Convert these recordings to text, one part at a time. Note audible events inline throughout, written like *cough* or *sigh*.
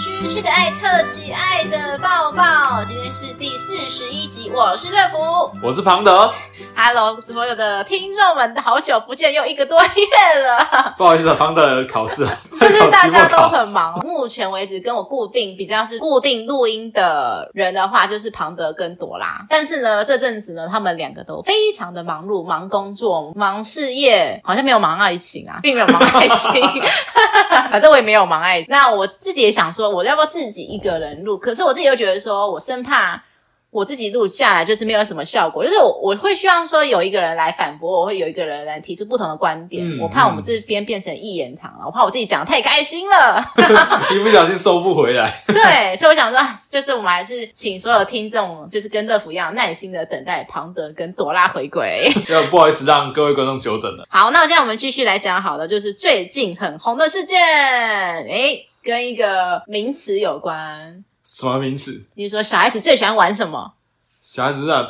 区区的爱特辑，爱的抱抱，今天是第四十一集，我是乐福，我是庞德。，Hello，所有的听众们，好久不见，又一个多月了，*laughs* 不好意思，庞德考试啊，*laughs* 就是大家都很忙，*laughs* 目前为止跟我固定比较是固定录音的人的话，就是庞德跟朵拉，但是呢，这阵子呢，他们两个都非常的忙碌，忙工作，忙事业，好像没有忙爱情啊，并没有忙爱情，反正我也没有忙爱情，那我自己也想。说我要不要自己一个人录？可是我自己又觉得说，我生怕我自己录下来就是没有什么效果，就是我我会希望说有一个人来反驳我，会有一个人来提出不同的观点。嗯、我怕我们这边变成一言堂了，我怕我自己讲得太开心了，*laughs* 一不小心收不回来。对，所以我想说，就是我们还是请所有听众，就是跟乐福一样耐心的等待庞德跟朵拉回归。不好意思，让各位观众久等了。好，那我现在我们继续来讲好了，就是最近很红的事件，诶跟一个名词有关，什么名词？你说小孩子最喜欢玩什么？小孩子啊，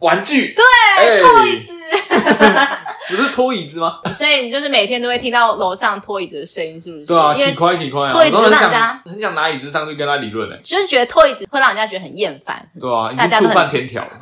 玩具。对，拖椅子，*laughs* 不是拖椅子吗？所以你就是每天都会听到楼上拖椅子的声音，是不是？对啊，挺快挺快啊。拖椅子让人家很想拿椅子上去跟他理论呢，就是觉得拖椅子会让人家觉得很厌烦。对啊，已经触犯天条。*laughs*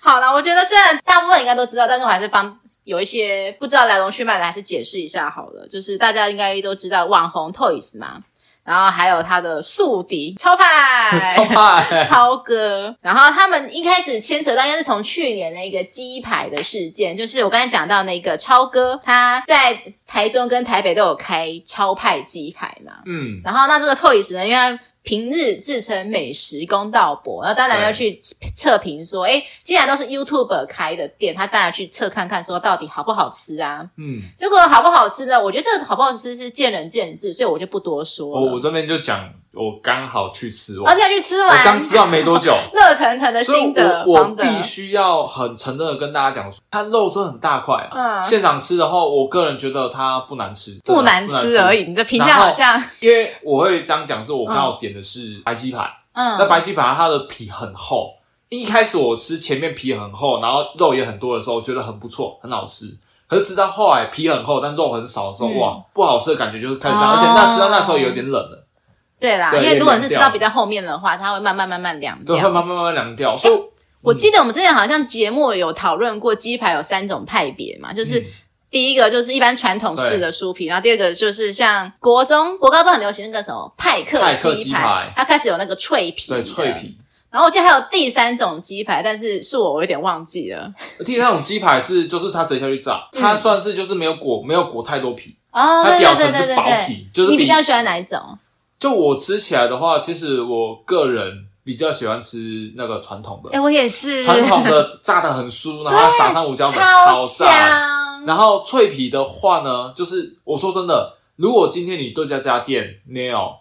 好了，我觉得虽然大部分应该都知道，但是我还是帮有一些不知道来龙去脉的，还是解释一下好了。就是大家应该都知道网红 Toys 嘛，然后还有他的宿敌超派、*laughs* 超派、超哥，然后他们一开始牵扯到应该是从去年那个鸡排的事件，就是我刚才讲到那个超哥，他在台中跟台北都有开超派鸡排嘛，嗯，然后那这个 Toys 呢，因为他平日自称美食公道伯，然后当然要去测评说，哎，既然都是 YouTuber 开的店，他当然去测看看，说到底好不好吃啊？嗯，结果好不好吃呢？我觉得这个好不好吃是见仁见智，所以我就不多说了。我我这边就讲。我刚好去吃完，哦，你要去吃完，我刚吃完没多久，*laughs* 热腾腾的心得。我，我必须要很诚恳的跟大家讲说，它肉真的很大块啊。嗯，现场吃的话，我个人觉得它不难吃，不难吃而已。你的评价好像，因为我会这样讲，是我刚好点的是白鸡排。嗯，那白鸡排它的皮很厚，一开始我吃前面皮很厚，然后肉也很多的时候，觉得很不错，很好吃。可是吃到后来皮很厚，但肉很少的时候，嗯、哇，不好吃的感觉就是开始上，而且那吃到那时候有点冷了。对啦，对因为如果是吃到比较后面的话，它会慢慢慢慢凉掉，对，会慢慢慢慢凉掉。所以、欸，我记得我们之前好像节目有讨论过鸡排有三种派别嘛，就是第一个就是一般传统式的酥皮，嗯、然后第二个就是像国中、国高中很流行那个什么派克鸡排，派克鸡排它开始有那个脆皮，对，脆皮。然后我记得还有第三种鸡排，但是是我我有点忘记了。第三种鸡排是就是它直接下去炸，它算是就是没有裹没有裹太多皮哦，它表层是薄皮，就是你比较喜欢哪一种？就我吃起来的话，其实我个人比较喜欢吃那个传统的。哎，我也是。传统的炸的很酥，然后撒上胡椒粉，超香。然后脆皮的话呢，就是我说真的，如果今天你对这家店没有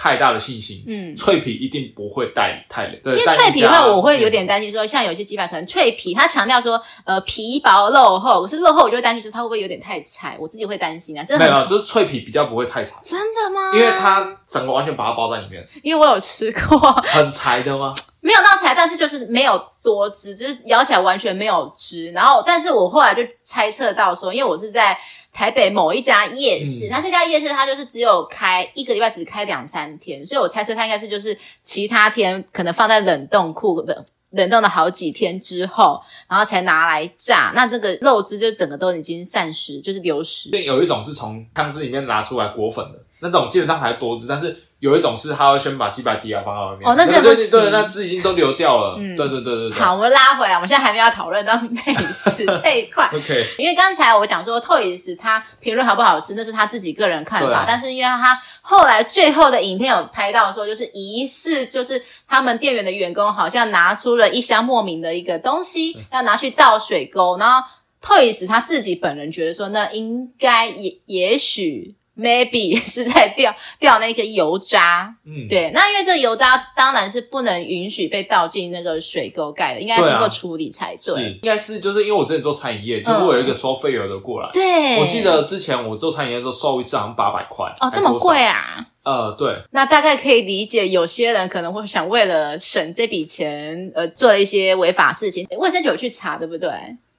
太大的信心，嗯，脆皮一定不会带太累。对，因为脆皮的话，我会有点担心说，像有些鸡排可能脆皮，它强调说，呃，皮薄肉厚，可是肉厚我就会担心说它会不会有点太柴，我自己会担心啊。真的没有，就是脆皮比较不会太柴。真的吗？因为它整个完全把它包在里面。因为我有吃过。*laughs* 很柴的吗？没有到柴，但是就是没有多汁，就是咬起来完全没有汁。然后，但是我后来就猜测到说，因为我是在。台北某一家夜市，那、嗯、这家夜市它就是只有开一个礼拜，只开两三天，所以我猜测它应该是就是其他天可能放在冷冻库的冷冻了好几天之后，然后才拿来炸。那这个肉汁就整个都已经散失，就是流失。有一种是从汤汁里面拿出来裹粉的，那种基本上还多汁，但是。有一种是他会先把鸡排底啊放到外面，哦，那这不行，对，那汁已经都流掉了。嗯，对对对对对。好，我们拉回来，我们现在还没有讨论到美食 *laughs* 这一块。OK，因为刚才我讲说 Toys 他评论好不好吃，那是他自己个人看法。啊、但是因为他后来最后的影片有拍到说，就是疑似就是他们店员的员工好像拿出了一箱莫名的一个东西，要拿去倒水沟，然后 Toys 他自己本人觉得说，那应该也也许。Maybe *laughs* 是在掉掉那些油渣，嗯，对，那因为这油渣当然是不能允许被倒进那个水沟盖的，应该经过处理才对。对啊、是，应该是就是因为我之前做餐饮业，就是我有一个收费额的过来。对、嗯，我记得之前我做餐饮业的时候，收一次好像八百块。哦，这么贵啊？呃，对。那大概可以理解，有些人可能会想为了省这笔钱，呃，做了一些违法事情。卫生局有去查，对不对？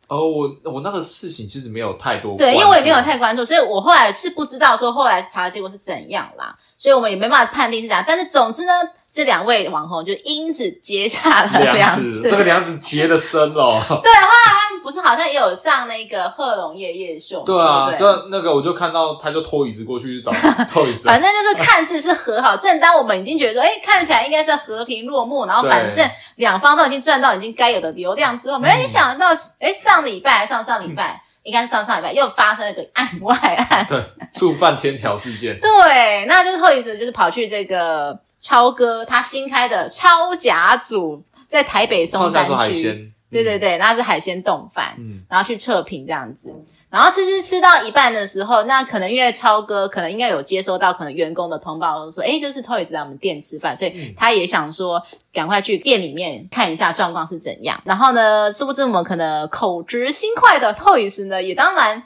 哦，我我那个事情其实没有太多，对，因为我也没有太关注，所以我后来是不知道说后来查的结果是怎样啦，所以我们也没办法判定是怎样。但是总之呢。这两位网红就因此结下了梁子，这个梁子结的深哦。*laughs* 对，后来他们不是好像也有上那个贺龙夜夜秀？对啊，就那个我就看到他就拖椅子过去找 *laughs* 拖椅子。反正就是看似是和好，正当我们已经觉得说，哎，看起来应该是和平落幕，然后反正两方都已经赚到已经该有的流量之后，没有你想得到，哎，上礼拜上上礼拜。应该是上上礼拜又发生了个案外案，*laughs* 对，触犯天条事件。*laughs* 对，那就是后一次就是跑去这个超哥他新开的超甲组，在台北松山区。对对对，那是海鲜冻饭，嗯，然后去测评这样子，然后吃吃吃到一半的时候，那可能因为超哥可能应该有接收到可能员工的通报，说，哎，就是 Toys 来我们店吃饭，所以他也想说赶快去店里面看一下状况是怎样。然后呢，殊不知我们可能口直心快的 Toys 呢，也当然。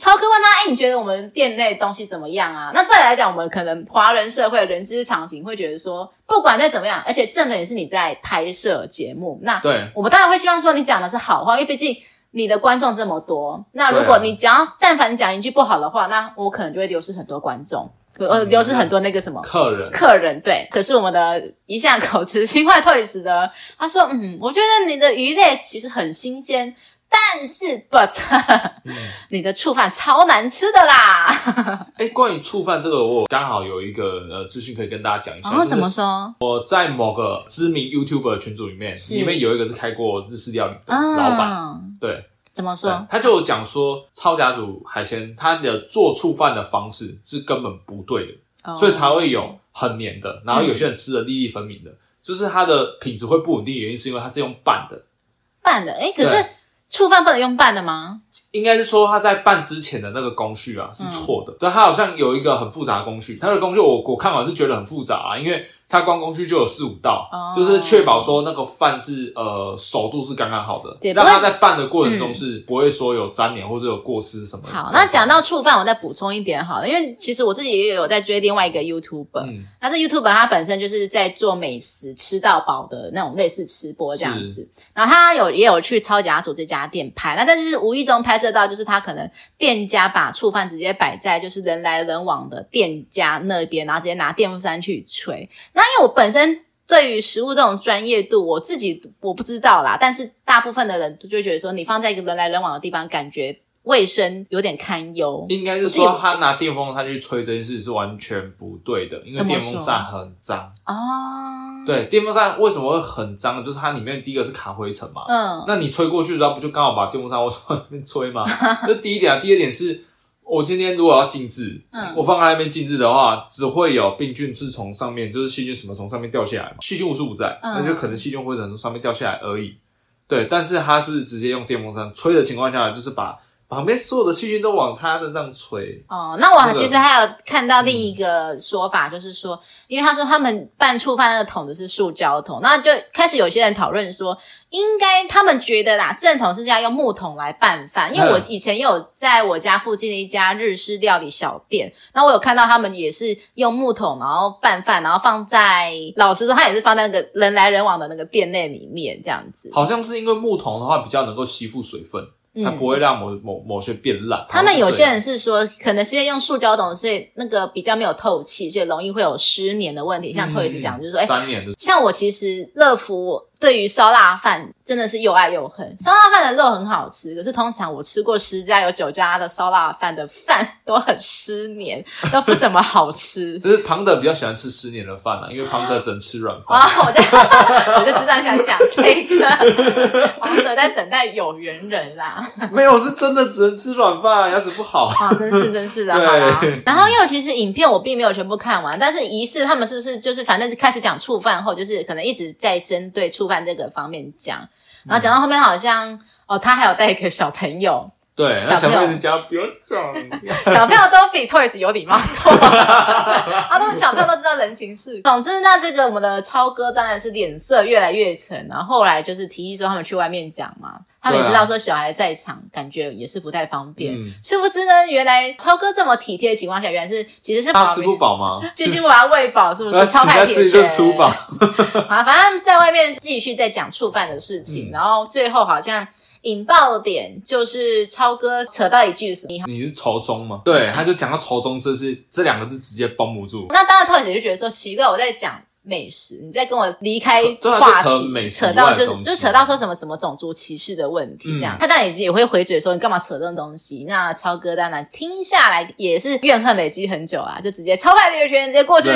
超哥问他：“哎，你觉得我们店内东西怎么样啊？”那再来讲，我们可能华人社会人之常情会觉得说，不管再怎么样，而且正的也是你在拍摄节目，那对我们当然会希望说你讲的是好话，因为毕竟你的观众这么多。那如果你讲，啊、但凡你讲一句不好的话，那我可能就会流失很多观众，呃，流失很多那个什么客人。客人对。可是我们的一向口吃心坏 Toyz 的，他说：“嗯，我觉得你的鱼类其实很新鲜。”但是，but，*laughs* 嗯、你的醋饭超难吃的啦！哎、欸，关于醋饭这个，我刚好有一个呃资讯可以跟大家讲一下。哦，怎么说？我在某个知名 YouTuber 群组里面，里面有一个是开过日式料理的老板、哦。对，怎么说？他就讲说，超甲组海鲜，他的做醋饭的方式是根本不对的、哦，所以才会有很黏的，然后有些人吃的粒粒分明的、嗯，就是它的品质会不稳定，原因是因为它是用拌的。拌的，哎、欸，可是。醋饭不能用拌的吗？应该是说他在拌之前的那个工序啊是错的，嗯、对，他好像有一个很复杂的工序，他的工序我我看完是觉得很复杂啊，因为。它光工序就有四五道，oh. 就是确保说那个饭是呃熟度是刚刚好的，对，让它在拌的过程中是不会说有粘连或者有过湿什么的。好，那讲到醋饭，我再补充一点好了，因为其实我自己也有在追另外一个 YouTuber，嗯，那这 YouTuber 他本身就是在做美食吃到饱的那种类似吃播这样子，然后他有也有去超甲组这家店拍，那但是无意中拍摄到就是他可能店家把醋饭直接摆在就是人来人往的店家那边，然后直接拿电风扇去吹。那因为我本身对于食物这种专业度，我自己我不知道啦。但是大部分的人就会觉得说，你放在一个人来人往的地方，感觉卫生有点堪忧。应该是说，他拿电风扇去吹这件事是完全不对的，因为电风扇很脏哦。对，电风扇为什么会很脏？就是它里面第一个是卡灰尘嘛。嗯。那你吹过去之后，不就刚好把电风扇往那边吹吗？*laughs* 这第一点啊。第二点是。我今天如果要静置，嗯，我放在那边静置的话，只会有病菌是从上面，就是细菌什么从上面掉下来嘛。细菌无处不在，嗯，那就可能细菌会从上面掉下来而已。对，但是它是直接用电风扇吹的情况下，就是把。旁边所有的细菌都往他身上吹。哦，那我其实还有看到另一个说法，就是说，嗯、因为他说他们拌醋饭那个桶子是塑胶桶，那就开始有些人讨论说，应该他们觉得啦，正统是要用木桶来拌饭。因为我以前有在我家附近的一家日式料理小店，那我有看到他们也是用木桶，然后拌饭，然后放在，老实说，他也是放在那个人来人往的那个店内里面这样子。好像是因为木桶的话比较能够吸附水分。它不会让某某某些变烂。他们有些人是说，可能是因为用塑胶桶，所以那个比较没有透气，所以容易会有湿黏的问题。像 Toyz 讲，就是说，哎、嗯，像我其实乐福。对于烧腊饭真的是又爱又恨。烧腊饭的肉很好吃，可是通常我吃过十家有九家的烧腊饭的饭 *laughs* 都很失黏，都不怎么好吃。*laughs* 就是庞德比较喜欢吃失黏的饭啊，因为庞德只能吃软饭。啊，我就我就知道想讲这个。庞德在等待有缘人啦。*laughs* 没有，是真的只能吃软饭，牙齿不好。啊，真是真是的，好啦。然后因为其实影片我并没有全部看完，但是疑似他们是不是就是反正开始讲醋饭后，就是可能一直在针对醋。这个方面讲，然后讲到后面好像、嗯、哦，他还有带一个小朋友，对，小朋友是家不要讲，*laughs* 小朋友都比 Toys 有礼貌多，*laughs* 啊，都是小朋友都知道人情世。总之，那这个我们的超哥当然是脸色越来越沉，然后后来就是提议说他们去外面讲嘛。他们也知道说小孩在场，啊，感觉也是不太方便。嗯，殊不知呢，原来超哥这么体贴的情况下，原来是其实是他吃不饱吗？继续把他喂饱，是不是？超派铁拳。吃饱。*laughs* 啊，反正在外面继续在讲触犯的事情，嗯，然后最后好像引爆点就是超哥扯到一句什么？你是仇中吗？对，他就讲到仇中，这是这两个字直接绷不住。那当然，Toyz 就觉得说奇怪，我在讲。美食，你再跟我离开话题，扯到就是就扯到说什么什么种族歧视的问题，这样、嗯、他当然也也会回嘴说你干嘛扯这种东西？那超哥当然听下来也是怨恨累积很久啊，就直接超派铁拳直接过去。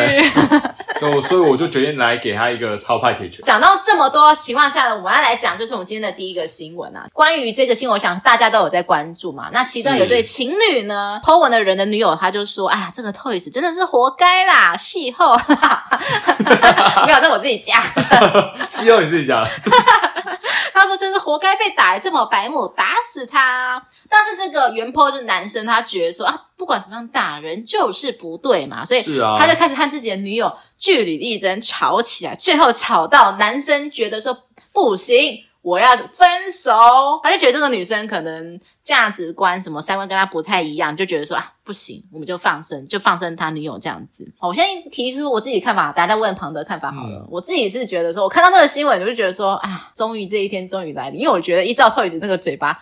对，*laughs* 所以我就决定来给他一个超派铁拳。讲到这么多情况下呢，我们要来讲就是我们今天的第一个新闻啊，关于这个新闻，我想大家都有在关注嘛。那其中有对情侣呢，*laughs* po 文的人的女友他就说：“哎呀，这个 Toys 真的是活该啦，邂逅。” *laughs* *laughs* 没有，在我自己加的。*laughs* 希望你自己加。*laughs* 他说：“真是活该被打，这么白目，打死他。”但是这个原 po 是男生，他觉得说啊，不管怎么样打人就是不对嘛，所以他就开始和自己的女友据理力争，吵起来，最后吵到男生觉得说不行。我要分手，他就觉得这个女生可能价值观什么三观跟他不太一样，就觉得说啊不行，我们就放生，就放生他女友这样子。好我先提出我自己看法，大家再问庞德看法好了。嗯、我自己是觉得说，我看到这个新闻，我就觉得说啊，终于这一天终于来临，因为我觉得依照 Toys 那个嘴巴，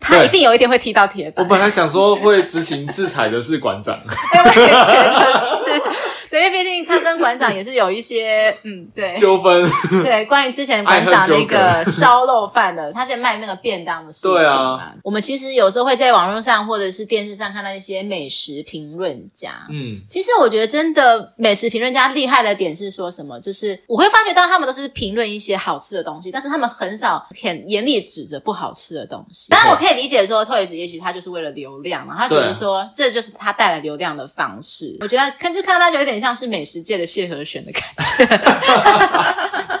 他一定有一天会踢到铁板。我本来想说会执行制裁的是馆长，*laughs* 我也觉得是。*laughs* 对，因为毕竟他跟馆长也是有一些嗯，对纠纷。对，关于之前馆长那个烧肉饭的，他在卖那个便当的事情。对啊，我们其实有时候会在网络上或者是电视上看到一些美食评论家。嗯，其实我觉得真的美食评论家厉害的点是说什么？就是我会发觉到他们都是评论一些好吃的东西，但是他们很少很严厉指着不好吃的东西。当然，我可以理解说 Toys 也许他就是为了流量嘛，他觉得说这就是他带来流量的方式。我觉得看就看到他就有点。像是美食界的谢和弦的感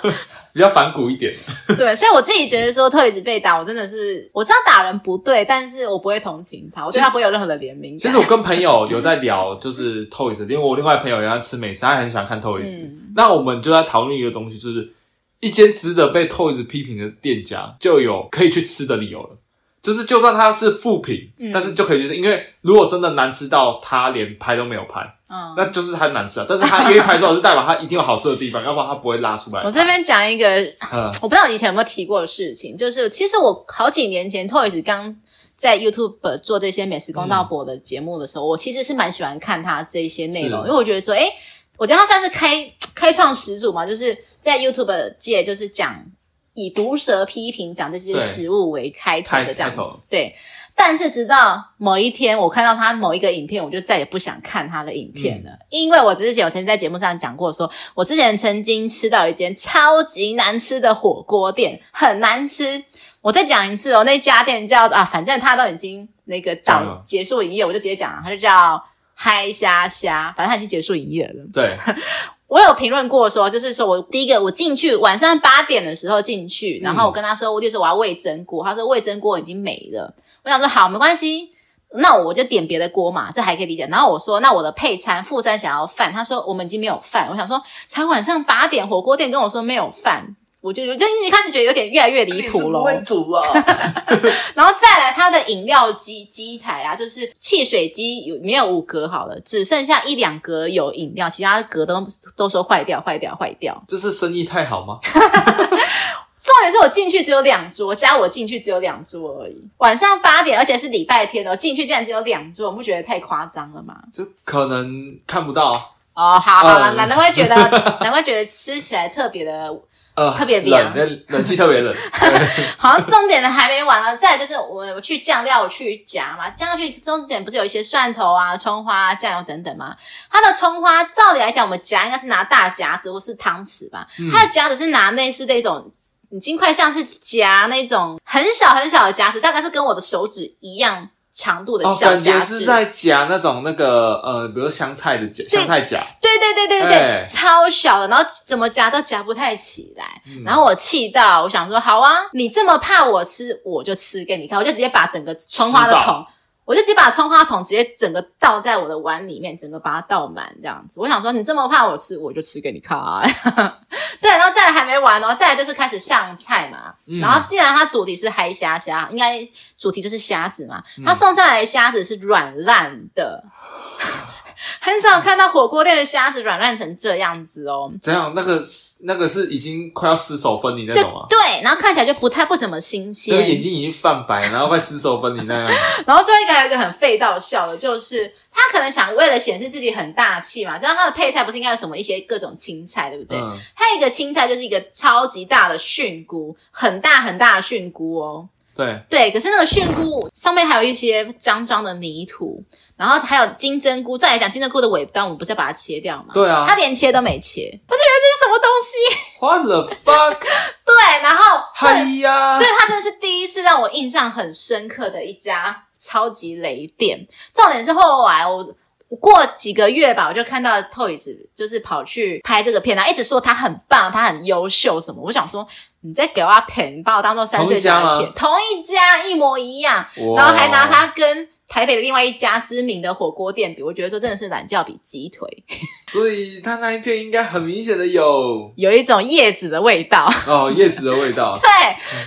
觉，*laughs* 比较反骨一点。*laughs* 对，所以我自己觉得说，Toyz 被打，我真的是我知道打人不对，但是我不会同情他，我对他不会有任何的怜悯。其实我跟朋友有在聊，就是 Toyz，因为我另外朋友也在吃美食，他很喜欢看 Toyz。嗯、那我们就在讨论一个东西，就是一间值得被 Toyz 批评的店家，就有可以去吃的理由了。就是就算他是负评，嗯、但是就可以就是因为如果真的难吃到他连拍都没有拍。嗯，那就是他难吃啊，但是它愿意拍照是代表它一定有好吃的地方，*laughs* 要不然它不会拉出来。我这边讲一个，嗯，我不知道以前有没有提过的事情，就是其实我好几年前 Toys 刚在 YouTube 做这些美食公道博的节目的时候，嗯、我其实是蛮喜欢看他这一些内容，因为我觉得说，诶，我觉得他算是开开创始祖嘛，就是在 YouTube 界就是讲以毒舌批评讲这些食物为开头的这样。子，对。但是直到某一天，我看到他某一个影片，我就再也不想看他的影片了，嗯、因为我之前有曾经在节目上讲过说，说我之前曾经吃到一间超级难吃的火锅店，很难吃。我再讲一次哦，那家店叫啊，反正他都已经那个到结束营业，我就直接讲了，他就叫嗨虾虾，反正他已经结束营业了。对，*laughs* 我有评论过说，就是说我第一个我进去晚上八点的时候进去，然后我跟他说，我就说我要味噌锅，他说味噌锅已经没了。我想说好，没关系，那我就点别的锅嘛，这还可以理解。然后我说，那我的配餐副餐想要饭，他说我们已经没有饭。我想说，才晚上八点，火锅店跟我说没有饭，我就就一开始觉得有点越来越离谱了。不会煮啊！*laughs* 然后再来，他的饮料机机台啊，就是汽水机有没有五格好了，只剩下一两格有饮料，其他格都都说坏掉，坏掉，坏掉。这是生意太好吗？*laughs* 重点是我进去只有两桌，加我进去只有两桌而已。晚上八点，而且是礼拜天哦，进去竟然只有两桌，你不觉得太夸张了吗？就可能看不到哦。好好了，难怪觉得，*laughs* 难怪觉得吃起来特别的呃特别凉，冷，冷气特别冷。*laughs* 好像重点的还没完了，再来就是我我去酱料我去夹嘛，酱料去重点不是有一些蒜头啊、葱花、啊酱油等等吗？它的葱花照理来讲，我们夹应该是拿大夹子或是汤匙吧，嗯、它的夹子是拿类似那种。已经快像是夹那种很小很小的夹子，大概是跟我的手指一样长度的小夹子。哦，感觉是在夹那种那个呃，比如香菜的夹，香菜夹。对对对对对对，欸、超小的，然后怎么夹都夹不太起来。嗯、然后我气到，我想说，好啊，你这么怕我吃，我就吃给你看，我就直接把整个葱花的桶。我就直接把葱花桶直接整个倒在我的碗里面，整个把它倒满这样子。我想说，你这么怕我吃，我就吃给你看。*laughs* 对，然后再来还没完哦，再来就是开始上菜嘛。嗯、然后既然它主题是嗨虾虾，应该主题就是虾子嘛。它送上来的虾子是软烂的，*laughs* *laughs* 很少看到火锅店的虾子软烂成这样子哦。怎样？那个那个是已经快要失手分离那种吗？对，然后看起来就不太不怎么新鲜，眼睛已经泛白，然后快失手分离那样。*laughs* 然后最后一个还有一个很废到笑的，就是他可能想为了显示自己很大气嘛，知道他的配菜不是应该有什么一些各种青菜，对不对？嗯。他一个青菜就是一个超级大的菌菇，很大很大的菌菇哦。对对，可是那个菌菇上面还有一些脏脏的泥土，然后还有金针菇。再来讲金针菇的尾端，我们不是要把它切掉吗？对啊，他连切都没切，我就觉得这是什么东西？*laughs* What the fuck？*laughs* 对，然后嗨呀，所以他真的是第一次让我印象很深刻的一家超级雷店。重点是后来我。过几个月吧，我就看到 Toys 就是跑去拍这个片，然后一直说他很棒，他很优秀什么。我想说，你在给我骗，你把我当做三岁小孩骗，同一家一模一样，然后还拿他跟台北的另外一家知名的火锅店比，我觉得说真的是懒觉比鸡腿。所以他那一片应该很明显的有 *laughs* 有一种叶子的味道哦，叶子的味道。*laughs* 对，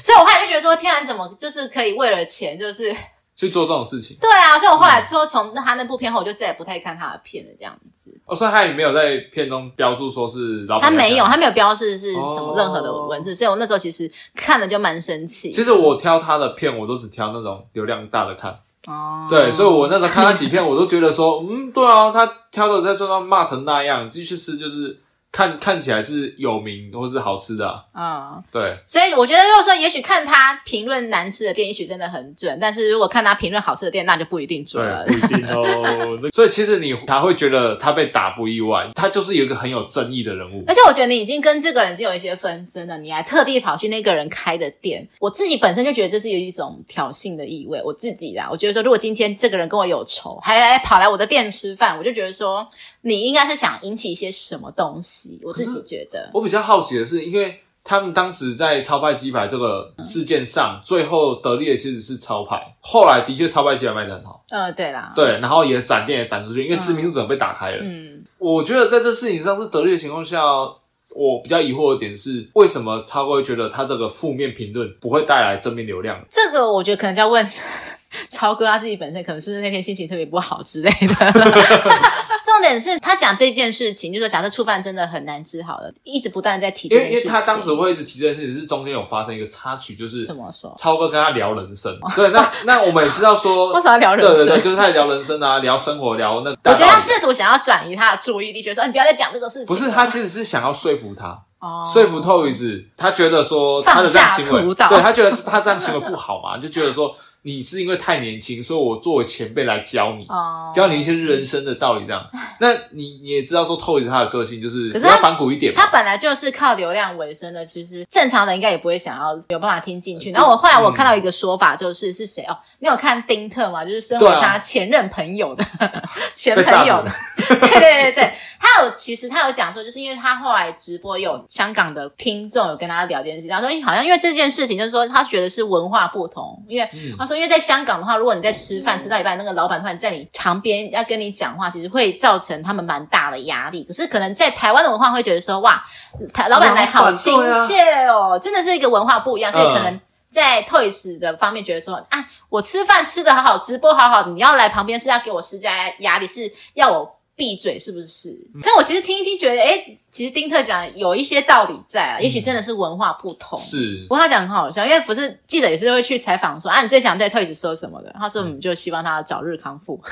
所以我后来就觉得说，天然怎么就是可以为了钱就是。去做这种事情，对啊，所以我后来说从他那部片后，我就再也不太看他的片了，这样子。哦，所以他也没有在片中标注说是老板，他没有，他没有标示是什么任何的文字，哦、所以我那时候其实看了就蛮生气。其实我挑他的片，我都只挑那种流量大的看。哦，对，所以我那时候看他几片，我都觉得说，嗯，对啊，他挑的在桌上骂成那样，继续吃就是。看看起来是有名或是好吃的啊，嗯，对，所以我觉得如果说，也许看他评论难吃的店，也许真的很准，但是如果看他评论好吃的店，那就不一定准了，对，不一定哦。*laughs* 所以其实你才会觉得他被打不意外，他就是有一个很有争议的人物。而且我觉得你已经跟这个人已经有一些纷争了，你还特地跑去那个人开的店，我自己本身就觉得这是有一种挑衅的意味。我自己啦，我觉得说，如果今天这个人跟我有仇，还来跑来我的店吃饭，我就觉得说，你应该是想引起一些什么东西。我自己觉得，我比较好奇的是，因为他们当时在超派鸡排这个事件上，嗯、最后得利的其实是超派。后来的确超派鸡排卖的很好，呃，对啦，对，然后也展店也展出去，因为知名度整个被打开了。嗯，我觉得在这事情上是得利的情况下，我比较疑惑的点是，为什么超会觉得他这个负面评论不会带来正面流量？这个我觉得可能就要问 *laughs* 超哥他自己本身，可能是那天心情特别不好之类的。*laughs* 重点是他讲这件事情，就是说假设触犯真的很难吃好了，一直不断在提这件事情。因为因为他当时会一直提这件事情，是中间有发生一个插曲，就是怎么说？超哥跟他聊人生。*laughs* 对，那那我们也知道说，*laughs* 为什么要聊人生？对对对，就是他在聊人生啊，聊生活，聊那。我觉得他试图想要转移他的注意力，觉得说你不要再讲这个事情。不是，他其实是想要说服他，哦，说服 Toys，他觉得说他的这样行为，对他觉得他这样行为不好嘛，就觉得说。你是因为太年轻，所以我作为前辈来教你，oh. 教你一些人生的道理。这样，*laughs* 那你你也知道说，Toys 他的个性就是比较反骨一点他。他本来就是靠流量为生的，其实正常人应该也不会想要有办法听进去。然后我后来我看到一个说法，就是、嗯、是谁哦？你有看丁特吗？就是身为他前任朋友的、啊、*laughs* 前朋友的，*laughs* 对对对对。他有其实他有讲说，就是因为他后来直播有香港的听众有跟他聊这件事情，他说好像因为这件事情，就是说他觉得是文化不同，因为他说因为在香港的话，如果你在吃饭吃到一半，那个老板突然在你旁边要跟你讲话，其实会造成他们蛮大的压力。可是可能在台湾的文化会觉得说哇，台老板来好亲切哦，真的是一个文化不一样，所以可能在 Toys 的方面觉得说啊，我吃饭吃的好好，直播好好，你要来旁边是要给我施加压力，是要我。闭嘴是不是？但我其实听一听，觉得诶其实丁特讲有一些道理在啊，嗯、也许真的是文化不同。是，不过他讲很好笑，因为不是记者也是会去采访说啊，你最想对 Toys 说什么的？他说我们就希望他早日康复。*laughs*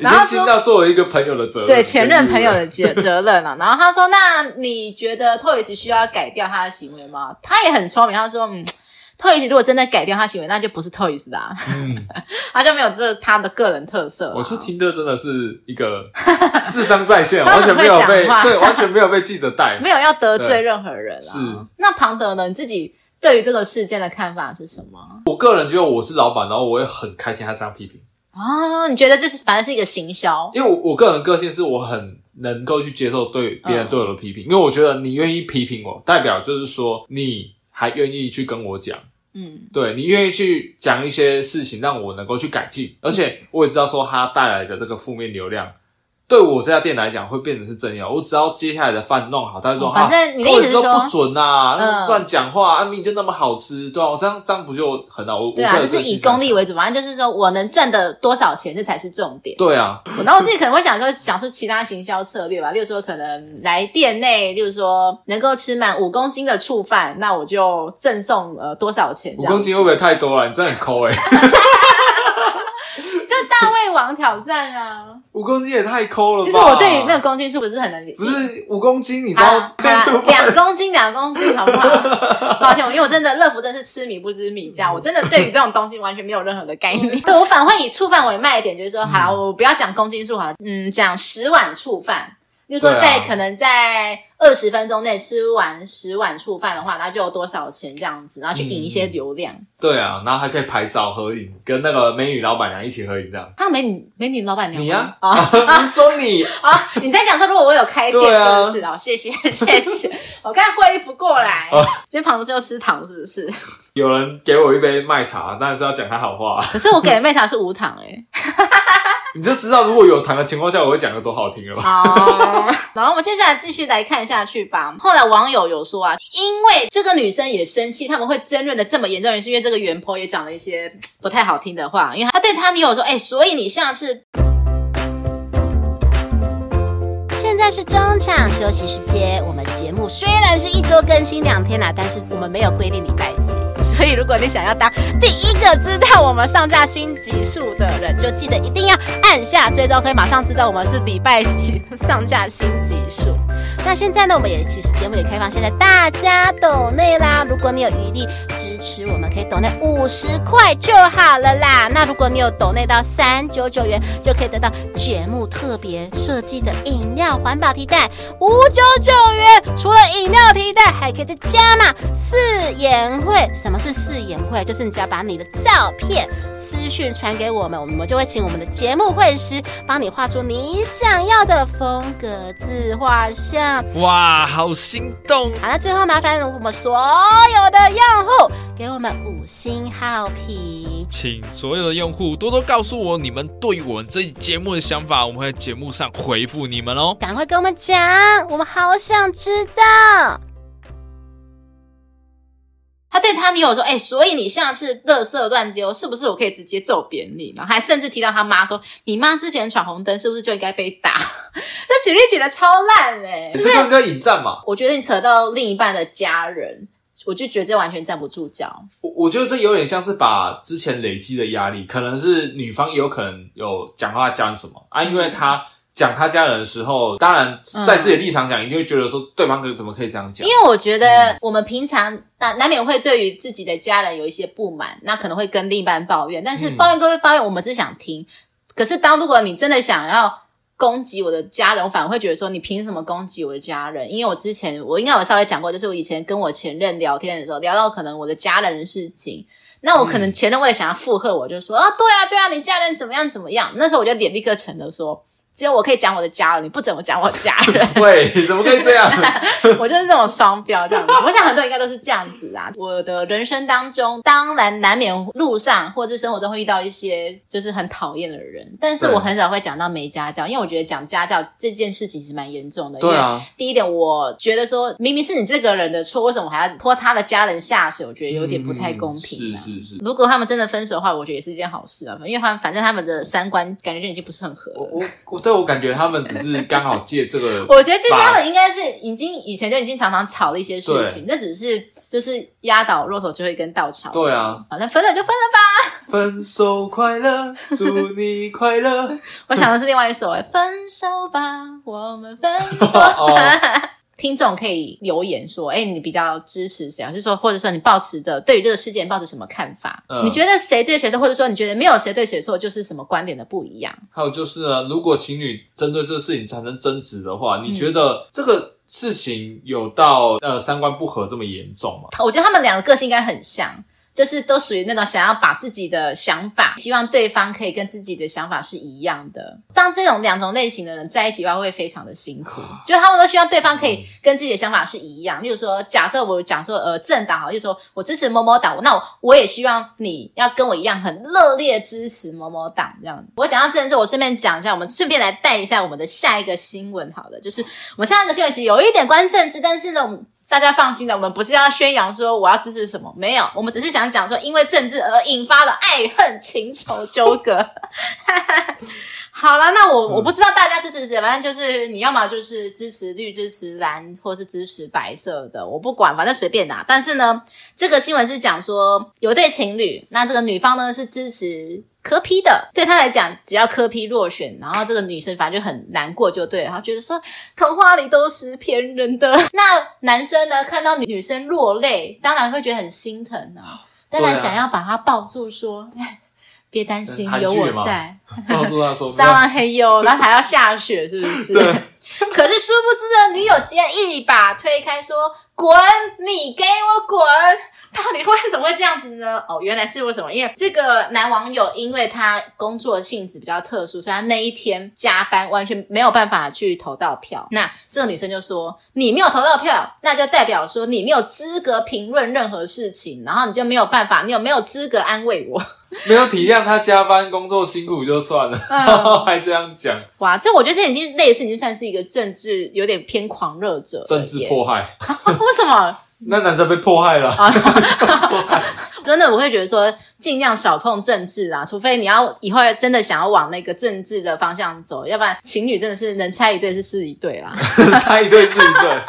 然后说到作为一个朋友的责任，对前任朋友的责 *laughs* 责任啊。然后他说，那你觉得 Toys 需要改掉他的行为吗？他也很聪明，他说嗯。Toys 如果真的改掉他行为，那就不是 Toys 啦，嗯，*laughs* 他就没有这他的个人特色。我是听的真的是一个 *laughs* 智商在线，完全没有被对，完全没有被记者带，*laughs* 没有要得罪任何人。是，那庞德呢？你自己对于这个事件的看法是什么？我个人觉得我是老板，然后我也很开心他这样批评啊。你觉得这是反正是一个行销？因为我我个人个性是我很能够去接受对别人对我的批评，因为我觉得你愿意批评我，代表就是说你还愿意去跟我讲。嗯，对，你愿意去讲一些事情，让我能够去改进，而且我也知道说他带来的这个负面流量，对我这家店来讲会变成是正要。我只要接下来的饭弄好，他就说，反正你的意思是说不准啊，乱讲话，啊，明明就那么好吃，对啊，我这样这样不就很好？我对啊，就是以功利为主，反正就是说我能赚的多少钱，这才是重点。对啊，然后我自己可能会想说，想出其他行销策略吧，例如说可能来店内，例如说能够吃满五公斤的醋饭，那我就赠送呃多少钱？五公斤会不会太多了？你真的很抠哎、欸。*laughs* 大胃王挑战啊！五公斤也太抠了吧。其实我对于那个公斤数不是很能理解。不是五公斤，你知道？两公斤，两公斤，好不好？*laughs* 抱歉，因为我真的乐福真是吃米不知米价，我真的对于这种东西完全没有任何的概念。*laughs* 对，我反而会以醋饭为卖点，就是说，好，我不要讲公斤数，好，嗯，讲十碗醋饭。就是说，在可能在二十分钟内吃完十碗醋饭的话，那就有多少钱这样子，然后去引一些流量。嗯、对啊，然后还可以拍照合影，跟那个美女老板娘一起合影这样。他、啊、美女美女老板娘，你呀、啊？啊，*laughs* 你说你啊？*laughs* 你在讲说，如果我有开店，是不是？哦，谢谢谢谢。我看恢复过来，啊、今天旁边又吃糖，是不是？有人给我一杯麦茶，当然是要讲他好话。可是我给的麦茶是无糖诶、欸你就知道，如果有糖的情况下，我会讲的多好听了吧？好，*laughs* 然后我们接下来继续来看下去吧。后来网友有说啊，因为这个女生也生气，他们会争论的这么严重，也是因为这个原 po 也讲了一些不太好听的话，因为他对他女友说：“哎、欸，所以你下次……现在是中场休息时间，我们节目虽然是一周更新两天啦，但是我们没有规定礼拜几。”所以，如果你想要当第一个知道我们上架新集数的人，就记得一定要按下追踪，可以马上知道我们是礼拜几上架新集数。*laughs* 那现在呢，我们也其实节目也开放，现在大家抖内啦。如果你有余力支持，我们可以抖内五十块就好了啦。那如果你有抖内到三九九元，就可以得到节目特别设计的饮料环保提袋五九九元。除了饮料提袋，还可以再加码四言会。什么是四言会？就是你只要把你的照片私讯传给我们，我们就会请我们的节目绘师帮你画出你想要的风格自画像。哇，好心动！好，那最后麻烦我们所有的用户给我们五星好评，请所有的用户多多告诉我你们对于我们这节目的想法，我们会在节目上回复你们哦。赶快跟我们讲，我们好想知道。他对他女友说：“哎、欸，所以你下次垃圾乱丢，是不是我可以直接揍扁你？然后还甚至提到他妈说，你妈之前闯红灯，是不是就应该被打？*laughs* 这举例举的超烂哎、不是在引战嘛？我觉得你扯到另一半的家人，我就觉得这完全站不住脚。我我觉得这有点像是把之前累积的压力，可能是女方有可能有讲话讲什么啊，因为他。”讲他家人的时候，当然在自己的立场讲，一定会觉得说对方可怎么可以这样讲？因为我觉得我们平常难难免会对于自己的家人有一些不满，那可能会跟另一半抱怨。但是抱怨归抱怨，我们只想听。可是当如果你真的想要攻击我的家人，我反而会觉得说你凭什么攻击我的家人？因为我之前我应该有稍微讲过，就是我以前跟我前任聊天的时候，聊到可能我的家人的事情，那我可能前任为了想要附和我，就说啊，对啊，对啊，你家人怎么样怎么样？那时候我就脸立刻沉了，说。只有我可以讲我的家人，你不准我讲我家人。*laughs* 喂，怎么可以这样？*laughs* 我就是这种双标这样子。我想很多人应该都是这样子啊。我的人生当中，当然难免路上或者是生活中会遇到一些就是很讨厌的人，但是我很少会讲到没家教，因为我觉得讲家教这件事情是蛮严重的。对啊。因为第一点，我觉得说明明是你这个人的错，为什么还要拖他的家人下水？我觉得有点不太公平。嗯，是是是。如果他们真的分手的话，我觉得也是一件好事啊，因为他们反正他们的三观感觉就已经不是很合了。我我。对，我感觉他们只是刚好借这个，*laughs* 我觉得就是他们应该是已经以前就已经常常吵的一些事情，那只是就是压倒骆驼最后一根稻草。对啊，好，那分了就分了吧。*laughs* 分手快乐，祝你快乐。*laughs* 我想的是另外一首诶，分手吧，我们分手吧。哦听众可以留言说：“哎，你比较支持谁？还是说，或者说你抱持的对于这个事件抱持什么看法？嗯，你觉得谁对谁错，或者说你觉得没有谁对谁错，就是什么观点的不一样？还有就是呢，如果情侣针对这个事情产生争执的话，你觉得这个事情有到呃三观不合这么严重吗？我觉得他们两个个性应该很像。”就是都属于那种想要把自己的想法，希望对方可以跟自己的想法是一样的。像这种两种类型的人在一起的话，会非常的辛苦。就他们都希望对方可以跟自己的想法是一样。例如说，假设我讲说，呃，政党好，就是说我支持某某党，那我我也希望你要跟我一样很热烈支持某某党这样。我讲到政治，我顺便讲一下，我们顺便来带一下我们的下一个新闻。好了，就是我们下一个新闻其实有一点关政治，但是呢。大家放心的，我们不是要宣扬说我要支持什么，没有，我们只是想讲说，因为政治而引发了爱恨情仇纠葛。好了，那我我不知道大家支持谁，反正就是你要么就是支持绿、支持蓝，或是支持白色的，我不管，反正随便拿。但是呢，这个新闻是讲说有对情侣，那这个女方呢是支持。柯 P 的，对她来讲，只要柯 P 落选，然后这个女生反正就很难过，就对了，然后觉得说童话里都是骗人的。*laughs* 那男生呢，看到女生落泪，当然会觉得很心疼啊，当然想要把她抱住，说：“哎，别担心，有我在。”抱住他说：“撒完黑油，然后还要下雪，是不是？” *laughs* 对。可是殊不知呢女友竟然一把推开，说：“滚，你给我滚！”到底为什么会这样子呢？哦，原来是为什么？因为这个男网友，因为他工作性质比较特殊，所以他那一天加班，完全没有办法去投到票。那这个女生就说：“你没有投到票，那就代表说你没有资格评论任何事情，然后你就没有办法，你有没有资格安慰我？*laughs* 没有体谅他加班工作辛苦就算了，还这样讲。哇，这我觉得这已经类似，已经算是一个政治有点偏狂热者，政治迫害。*laughs* 啊、为什么？”那男生被迫害了，*laughs* 真的，我会觉得说尽量少碰政治啦，除非你要以后真的想要往那个政治的方向走，要不然情侣真的是能猜一对是是一对啦，猜一对是一对。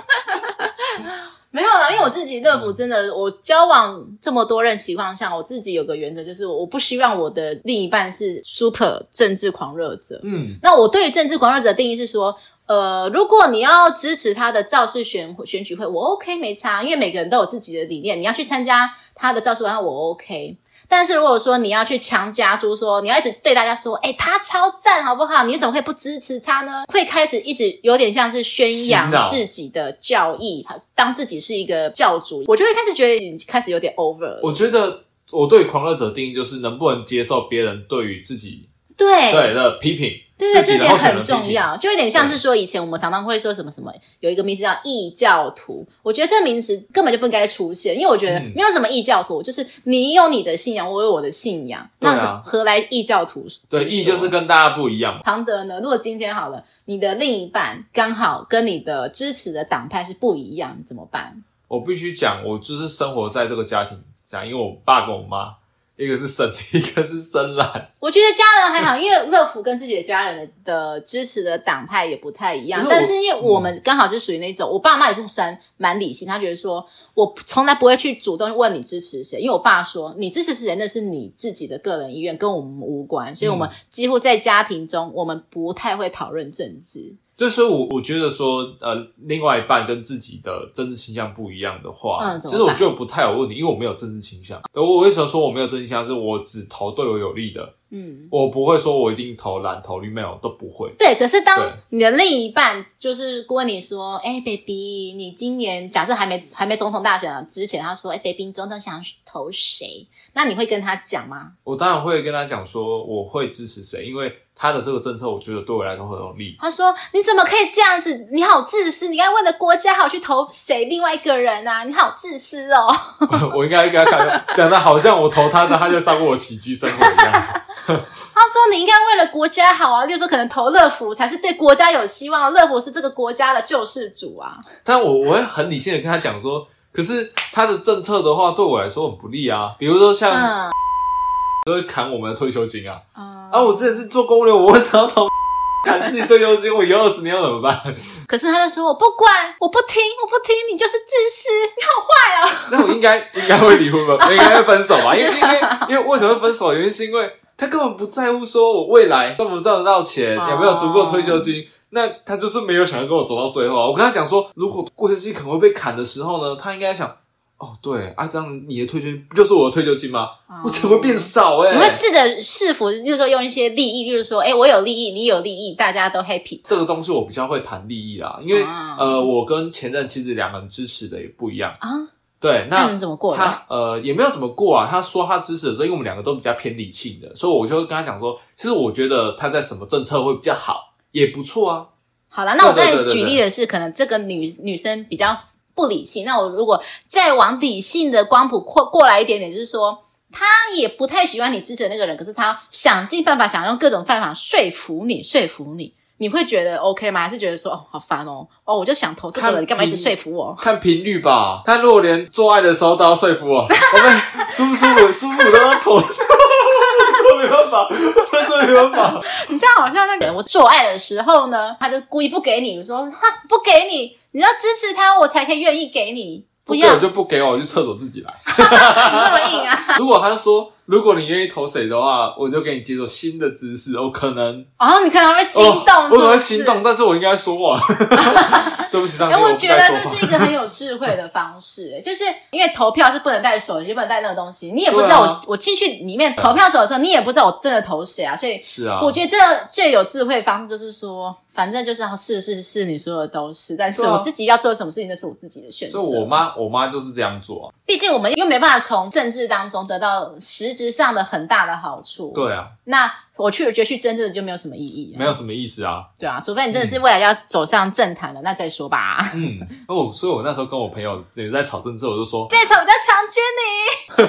*laughs* 没有啦，因为我自己乐福真的，我交往这么多任情况下，我自己有个原则，就是我不希望我的另一半是 super 政治狂热者。嗯，那我对于政治狂热者的定义是说。呃，如果你要支持他的造势选选举会，我 OK 没差，因为每个人都有自己的理念。你要去参加他的造势晚会，我 OK。但是如果说你要去强加诸说，你要一直对大家说，哎，他超赞，好不好？你怎么可以不支持他呢？会开始一直有点像是宣扬自己的教义，当自己是一个教主，我就会开始觉得你开始有点 over 了。我觉得我对狂热者定义就是能不能接受别人对于自己对对的批评。对对，这点很重要，就有点像是说，以前我们常常会说什么什么，有一个名词叫异教徒。我觉得这个名词根本就不应该出现，因为我觉得没有什么异教徒，就是你有你的信仰，我有我的信仰，那何来异教徒？对，异就是跟大家不一样。庞德呢？如果今天好了，你的另一半刚好跟你的支持的党派是不一样，怎么办？我必须讲，我就是生活在这个家庭讲，因为我爸跟我妈。一个是深，*laughs* 一个是深蓝。我觉得家人还好，因为乐福跟自己的家人的支持的党派也不太一样。是但是因为我们刚好就属于那种，嗯、我爸妈也是算蛮理性，他觉得说我从来不会去主动问你支持谁，因为我爸说你支持谁那是你自己的个人意愿，跟我们无关。所以我们几乎在家庭中，我们不太会讨论政治。就是我，我觉得说，呃，另外一半跟自己的政治倾向不一样的话，嗯，其实我觉得不太有问题，因为我没有政治倾向。我为什么说我没有政治倾向？是我只投对我有利的，嗯，我不会说我一定投蓝投绿，没有都不会。对，可是当你的另一半就是问你说，哎，baby，你今年假设还没还没总统大选之前，他说，哎，baby，你总统想投谁？那你会跟他讲吗？我当然会跟他讲说，我会支持谁，因为。他的这个政策，我觉得对我来说很有利。他说：“你怎么可以这样子？你好自私！你应该为了国家好去投谁？另外一个人啊？你好自私哦！” *laughs* 我应该应该看讲的好像我投他的，他就照顾我起居生活一样。*laughs* 他说：“你应该为了国家好啊，例如说可能投乐福才是对国家有希望，乐福是这个国家的救世主啊。”但我我会很理性的跟他讲说，可是他的政策的话对我来说很不利啊，比如说像。嗯都会砍我们的退休金啊！嗯、啊，我之前是做公务员，我为什么要投砍自己退休金？我以后二十年要怎么办？可是他就说我不管，我不听，我不听，你就是自私，你好坏啊！那我应该应该会离婚吧？*laughs* 应该会分手吧？因为因为因为为什么会分手？原因是因为他根本不在乎说我未来赚不赚得到钱，哦、有没有足够退休金。那他就是没有想要跟我走到最后啊。我跟他讲说，如果退休金可能会被砍的时候呢，他应该想。哦，对啊，这样你的退休金不就是我的退休金吗？哦、我怎么会变少哎、欸？你会试着试图，就是说用一些利益，就是说，哎，我有利益，你有利益，大家都 happy。这个东西我比较会谈利益啦，因为、嗯、呃，我跟前任其实两个人支持的也不一样啊。对，那，那你怎么过？他呃也没有怎么过啊。他说他支持的时候，因为我们两个都比较偏理性的，所以我就跟他讲说，其实我觉得他在什么政策会比较好，也不错啊。好了，那我刚才举例的是，可能这个女女生比较不理性。那我如果再往理性的光谱过过来一点点，就是说，他也不太喜欢你支持的那个人，可是他想尽办法想用各种办法说服你，说服你。你会觉得 OK 吗？还是觉得说哦，好烦哦，哦，我就想投这个了，你干嘛一直说服我？看频率吧。他如果连做爱的时候都要说服我，我们 *laughs* 舒不舒服？舒服都要投，这没办法，这没办法。*laughs* 你这样好像那个我做爱的时候呢，他就故意不给你，我说哈不给你，你要支持他，我才可以愿意给你。不要，我就不给我，我去厕所自己来。*laughs* 你这么硬啊？*laughs* 如果他说。如果你愿意投谁的话，我就给你解锁新的姿势。我可能哦，你可能会心动我可能会心动，但是我应该说话。*laughs* 对不起，上帝，我觉得这是一个很有智慧的方式，就是因为投票是不能带手机，不能带那个东西，你也不知道我、啊、我进去里面投票手的时候，你也不知道我真的投谁啊，所以是啊，我觉得这最有智慧的方式就是说，反正就是是是是，你说的都是，但是我自己要做什么事情，那是我自己的选择。所以我妈，我妈就是这样做。毕竟我们又没办法从政治当中得到实质上的很大的好处。对啊，那。我去我，觉得去争真的就没有什么意义，没有什么意思啊。对啊，除非你真的是未来要走上政坛了，嗯、那再说吧。嗯，哦，所以我那时候跟我朋友也在吵政治，我就说这场我在强奸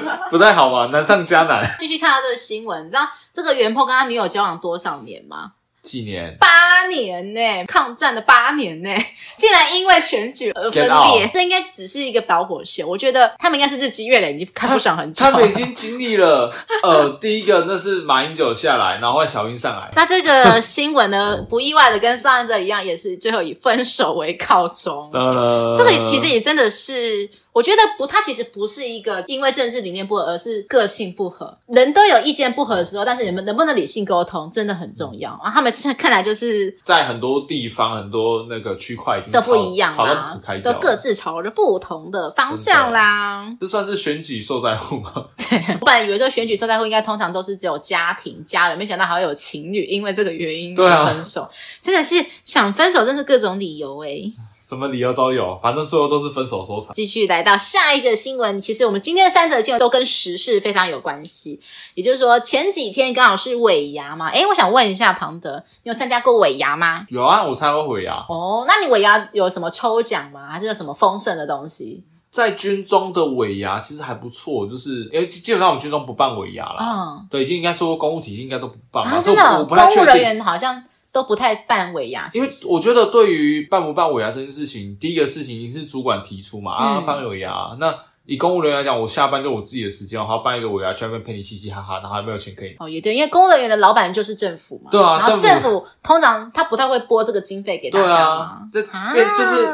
你，*laughs* 不太好吧？难上加难。继续看到这个新闻，你知道这个原 PO 跟他女友交往多少年吗？几年？八年呢、欸，抗战的八年呢、欸，*laughs* 竟然因为选举而分裂，这应该只是一个导火线。我觉得他们应该是日积月累，已经看不爽很久。他们已经经历了，呃，第一个那是马英九下来，然后小英上来。*laughs* 那这个新闻呢，不意外的跟上一则一样，也是最后以分手为告终。这个其实也真的是。我觉得不，他其实不是一个因为政治理念不合，而是个性不合。人都有意见不合的时候，但是你们能不能理性沟通，真的很重要。然后他们看来就是在很多地方、很多那个区块已经都不一样啦，都各自朝着不同的方向啦。这算是选举受灾户吗？对，我本来以为说选举受灾户应该通常都是只有家庭、家人，没想到还有情侣，因为这个原因而分手。啊、真的是想分手，真是各种理由诶、欸什么理由都有，反正最后都是分手收场。继续来到下一个新闻，其实我们今天的三则新闻都跟时事非常有关系。也就是说，前几天刚好是尾牙嘛，诶，我想问一下庞德，你有参加过尾牙吗？有啊，我参加过尾牙。哦，那你尾牙有什么抽奖吗？还是有什么丰盛的东西？在军中的尾牙其实还不错，就是因为基本上我们军中不办尾牙啦。嗯，对，就应该说公务体系应该都不办。啊，真的，公务人员好像。都不太办尾牙，因为我觉得对于办不办尾牙这件事情，第一个事情一定是主管提出嘛，嗯、啊，办尾牙那。以公务人员来讲，我下班就我自己的时间，我还要办一个尾牙，去那边陪你嘻嘻哈哈，然后还没有钱可以。哦，也对，因为公务人员的老板就是政府嘛。对啊，然后政府通常他不太会拨这个经费给大家嘛。对啊，这就是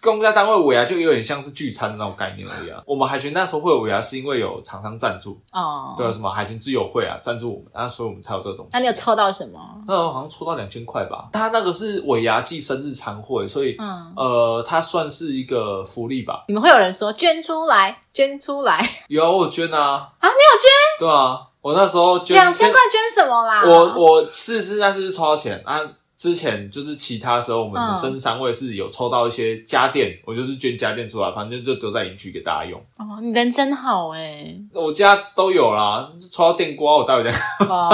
公家单位尾牙就有点像是聚餐的那种概念而已啊。我们海巡那时候会有尾牙，是因为有厂商赞助哦。对啊，什么海巡之友会啊，赞助我们，然后所以我们才有这个东西。那你有抽到什么？那时候好像抽到两千块吧。他那个是尾牙暨生日餐会，所以嗯呃，它算是一个福利吧。你们会有人说捐出来？捐出来有啊，我有捐啊！啊，你有捐？对啊，我那时候捐两千块，捐什么啦？我我是是那是抽到钱啊。之前就是其他时候，我们的生日餐会是有抽到一些家电，嗯、我就是捐家电出来，反正就丢在营区给大家用。哦，你人真好诶。我家都有啦，抽到电锅我带回家。哦，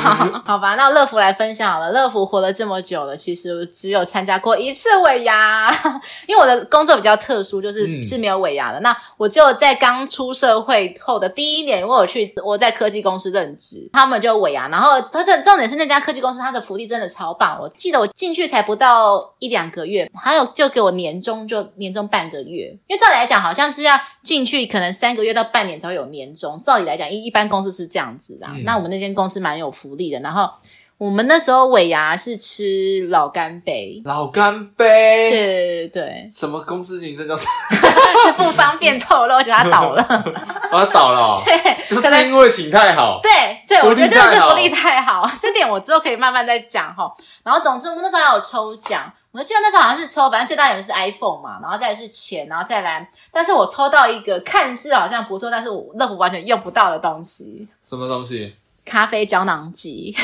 *laughs* 好吧，那乐福来分享好了。乐福活了这么久了，其实只有参加过一次尾牙，*laughs* 因为我的工作比较特殊，就是、嗯、是没有尾牙的。那我就在刚出社会后的第一年，因为我去我在科技公司任职，他们就尾牙，然后他这重点是那家科技公司，它的福利真的超棒。我记得我进去才不到一两个月，还有就给我年终，就年终半个月。因为照理来讲，好像是要进去可能三个月到半年才会有年终。照理来讲，一一般公司是这样子的。嗯、那我们那间公司蛮有福利的。然后我们那时候尾牙是吃老干杯，老干杯，对对对对。什么公司名称叫？*laughs* 不方便透露，就他倒了。*laughs* 他倒了、哦。*laughs* 对，就是因为请太好。对对，我觉得真的是福利太好，这点我之后可以慢慢再讲哈。然后总之，我们那时候还有抽奖，我记得那时候好像是抽，反正最大奖是 iPhone 嘛，然后再来是钱，然后再来，但是我抽到一个看似好像不错，但是我乐福完全用不到的东西。什么东西？咖啡胶囊机。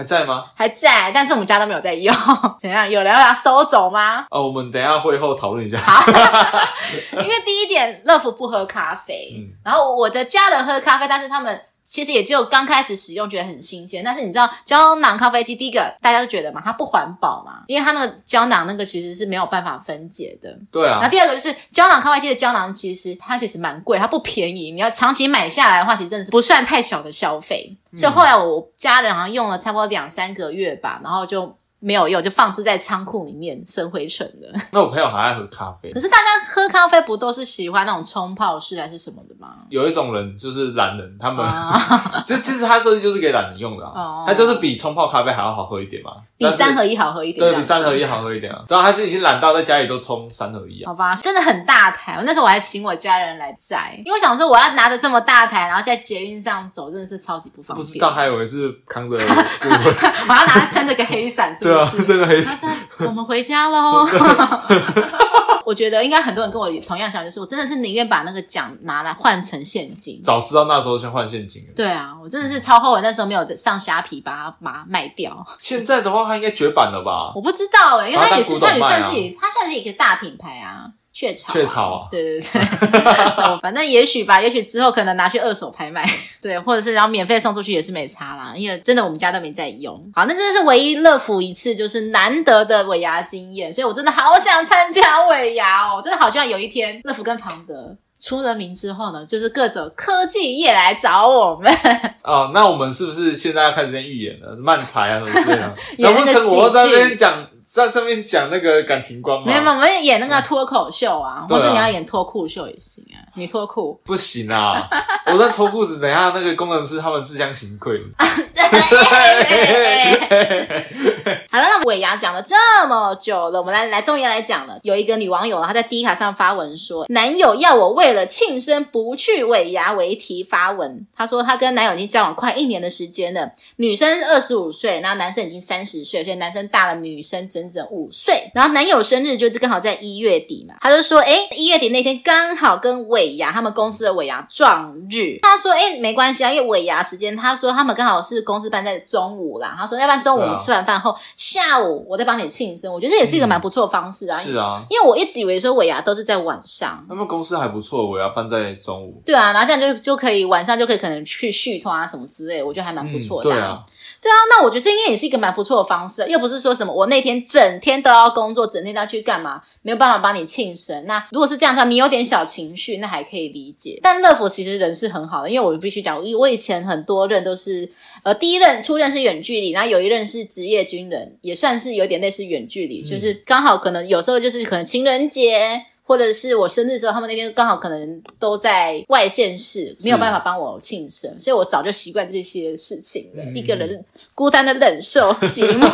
还在吗？还在，但是我们家都没有在用。*laughs* 怎样？有人要把它收走吗？哦，我们等一下会后讨论一下。好，*laughs* 因为第一点，乐福不喝咖啡，嗯，然后我的家人喝咖啡，但是他们。其实也只有刚开始使用觉得很新鲜，但是你知道胶囊咖啡机，第一个大家都觉得嘛，它不环保嘛，因为它那个胶囊那个其实是没有办法分解的。对啊。然后第二个就是胶囊咖啡机的胶囊，其实它其实蛮贵，它不便宜。你要长期买下来的话，其实真的是不算太小的消费。嗯。所以后来我家人好像用了差不多两三个月吧，然后就。没有用，就放置在仓库里面生灰尘的。*laughs* 那我朋友还爱喝咖啡，可是大家喝咖啡不都是喜欢那种冲泡式还是什么的吗？有一种人就是懒人，他们 *laughs* 其实其实他设计就是给懒人用的啊，他就是比冲泡咖啡还要好喝一点嘛，比三合一好喝一点，对，比三合一好喝一点啊。然后他是已经懒到在家里都冲三合一啊。好吧，真的很大台，那时候我还请我家人来载，因为我想说我要拿着这么大台，然后在捷运上走，真的是超级不方便。不知道还以为是扛着，*laughs* 我要拿着撑着个黑伞，是不是？*laughs* 对啊，这个黑伞。我们回家喽。我觉得应该很多人跟我同样想，就是我真的是宁愿把那个奖拿来换成现金。早知道那时候先换现金。对啊，我真的是超后悔那时候没有上虾皮把它把它卖掉。*laughs* 现在的话，它应该绝版了吧？我不知道哎、欸，因为它也是它也算是它算是一个大品牌啊。雀巢，雀巢啊，对对对，*laughs* 反正也许吧，也许之后可能拿去二手拍卖，*laughs* 对，或者是然后免费送出去也是没差啦，因为真的我们家都没在用。好，那真的是唯一乐福一次就是难得的尾牙经验，所以我真的好想参加尾牙哦，我真的好希望有一天乐福跟庞德出了名之后呢，就是各种科技业来找我们。*laughs* 哦，那我们是不是现在要开始先预演了？漫才啊什么之类的？能不成我在那边讲？在上面讲那个感情观吗？没有，我们演那个脱口秀啊，或者你要演脱裤秀也行啊。你脱裤不行啊！我在脱裤子，等一下那个工程师他们自相形秽。*laughs* *laughs* 好了，那尾牙讲了这么久了，我们来来终于来讲了。有一个女网友，她在 D 卡上发文说，男友要我为了庆生不去尾牙为题发文。她说她跟男友已经交往快一年的时间了，女生是二十五岁，然后男生已经三十岁，所以男生大了女生整整五岁。然后男友生日就是刚好在一月底嘛，他就说，哎，一月底那天刚好跟尾牙他们公司的尾牙撞日。他说，哎，没关系啊，因为尾牙时间，他说他们刚好是公司办在中午啦。他说，要不然中午我们吃完饭后，下午我再帮你庆生。我觉得这也是一个蛮不错的方式啊。是啊，因为我一直以为说尾牙都是在晚上。他们公司还不错，尾牙办在中午。对啊，然后这样就就可以晚上就可以可能去续通啊什么之类，我觉得还蛮不错的。对啊。对啊，那我觉得这应该也是一个蛮不错的方式，又不是说什么我那天整天都要工作，整天都要去干嘛，没有办法帮你庆生。那如果是这样子，你有点小情绪，那还可以理解。但乐福其实人是很好的，因为我必须讲，我以前很多任都是，呃，第一任初任是远距离，然后有一任是职业军人，也算是有点类似远距离，就是刚好可能有时候就是可能情人节。或者是我生日的时候，他们那天刚好可能都在外县市，没有办法帮我庆生，所以我早就习惯这些事情了。嗯、一个人孤单的忍受寂寞，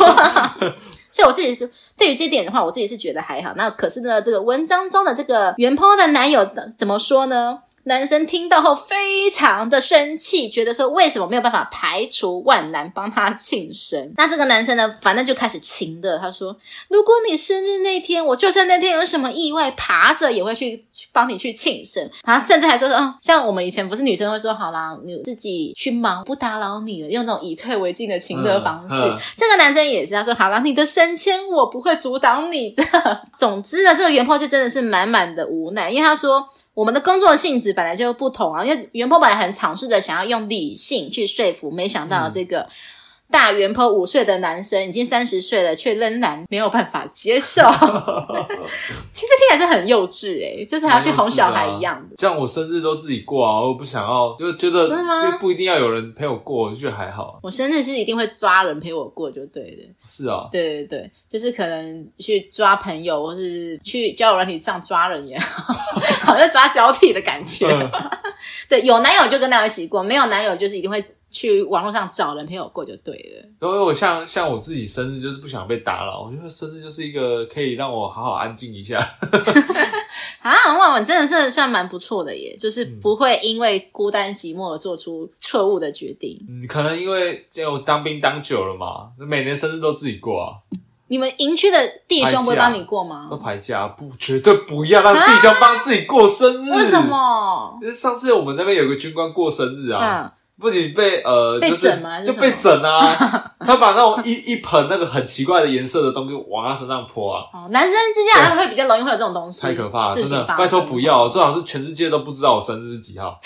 *laughs* 所以我自己是对于这点的话，我自己是觉得还好。那可是呢，这个文章中的这个原 PO 的男友怎么说呢？男生听到后非常的生气，觉得说为什么没有办法排除万难帮他庆生？那这个男生呢，反正就开始情的，他说：“如果你生日那天，我就算那天有什么意外，爬着也会去帮你去庆生。”然后甚至还说说：“哦，像我们以前不是女生会说好啦，你自己去忙，不打扰你了，用那种以退为进的情的方式。嗯”嗯、这个男生也是，他说：“好啦，你的升迁我不会阻挡你的。*laughs* ”总之呢，这个原 PO 就真的是满满的无奈，因为他说。我们的工作性质本来就不同啊，因为原 PO 本来很尝试着想要用理性去说服，没想到这个。大原 PO 五岁的男生已经三十岁了，却仍然没有办法接受。*laughs* 其实听起来是很幼稚诶、欸、就是还要去哄小孩一样的。像我生日都自己过啊，我不想要，就觉得就不一定要有人陪我过，我就觉得还好。我生日是一定会抓人陪我过，就对的。是啊，对对对，就是可能去抓朋友，或是去交友软体上抓人也好，*laughs* 好像抓交替的感觉。*laughs* 对，有男友就跟男友一起过，没有男友就是一定会。去网络上找人陪我过就对了。所以我像像我自己生日就是不想被打扰，我觉得生日就是一个可以让我好好安静一下。*laughs* 啊，万万真的是算蛮不错的耶，就是不会因为孤单寂寞而做出错误的决定。嗯，可能因为就我当兵当久了嘛，每年生日都自己过啊。你们营区的弟兄不会帮你过吗？都排假，不，绝对不要让弟兄帮自己过生日。为什么？上次我们那边有个军官过生日啊。嗯不仅被呃被整吗？就被整啊！*laughs* 他把那种一一盆那个很奇怪的颜色的东西往他身上泼啊！哦，男生之间好像会比较容易会有这种东西，太可怕了，真的！拜托不要，最好是全世界都不知道我生日是几号。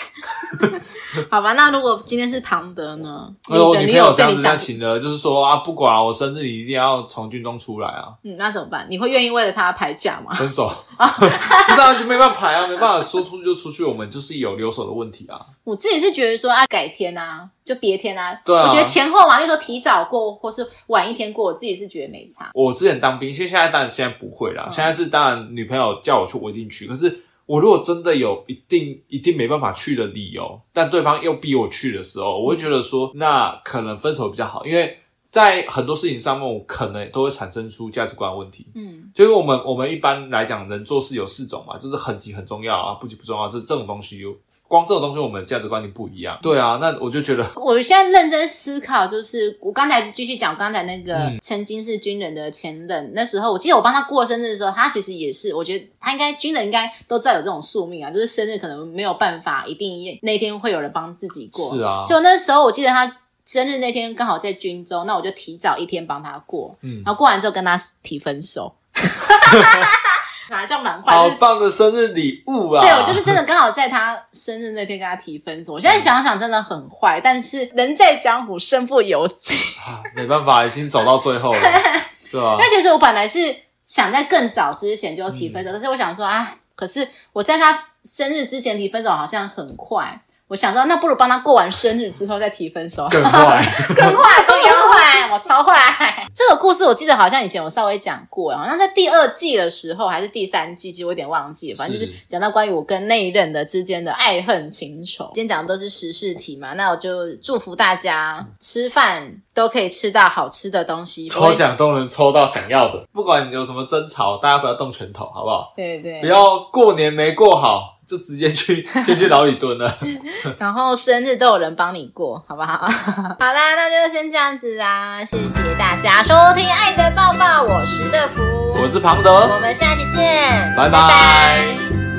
*laughs* 好吧，那如果今天是庞德呢？*laughs* 那我女朋友这样子在请的，就是说啊，不管我生日，你一定要从军中出来啊！嗯，那怎么办？你会愿意为了他排假吗？分手啊！不是啊，就没办法排啊，没办法说出去就出去，我们就是有留守的问题啊。我自己是觉得说啊，改天啊，就别天啊。对啊。我觉得前后嘛，就说提早过或是晚一天过，我自己是觉得没差。我之前当兵，现现在当然现在不会啦。现在是当然，女朋友叫我去，我一定去。可是我如果真的有一定一定没办法去的理由，但对方又逼我去的时候，我会觉得说，那可能分手比较好，因为在很多事情上面，我可能都会产生出价值观问题。嗯，就是我们我们一般来讲，人做事有四种嘛，就是很急很重要啊，不急不重要，这这种东西有。光这种东西，我们价值观念不一样。对啊，那我就觉得，*laughs* 我现在认真思考，就是我刚才继续讲刚才那个曾经是军人的前任，嗯、那时候我记得我帮他过生日的时候，他其实也是，我觉得他应该军人应该都知道有这种宿命啊，就是生日可能没有办法一定那天会有人帮自己过。是啊，就那时候我记得他生日那天刚好在军中，那我就提早一天帮他过，嗯，然后过完之后跟他提分手。*laughs* 哪叫蛮坏？好棒的生日礼物啊！对，我就是真的刚好在他生日那天跟他提分手。我现在想想真的很坏，但是人在江湖身不由己啊，没办法，已经走到最后了，*laughs* 对吧？因为其实我本来是想在更早之前就提分手，嗯、但是我想说啊，可是我在他生日之前提分手好像很快。我想说，那不如帮他过完生日之后再提分手，更坏，*laughs* 更坏，都一样坏，我超坏。这个故事我记得好像以前我稍微讲过，好像在第二季的时候还是第三季，其实我有点忘记了。反正就是讲到关于我跟那一任的之间的爱恨情仇。今天讲的都是时事题嘛，那我就祝福大家吃饭都可以吃到好吃的东西，抽奖都能抽到想要的。不管你有什么争吵，大家不要动拳头，好不好？对对，不要过年没过好。就直接去先去牢里蹲了，*laughs* 然后生日都有人帮你过，好不好？*laughs* 好啦，那就先这样子啦，谢谢大家收听《爱的抱抱》，我是乐福，我是庞德，我们下期见，拜拜。拜拜。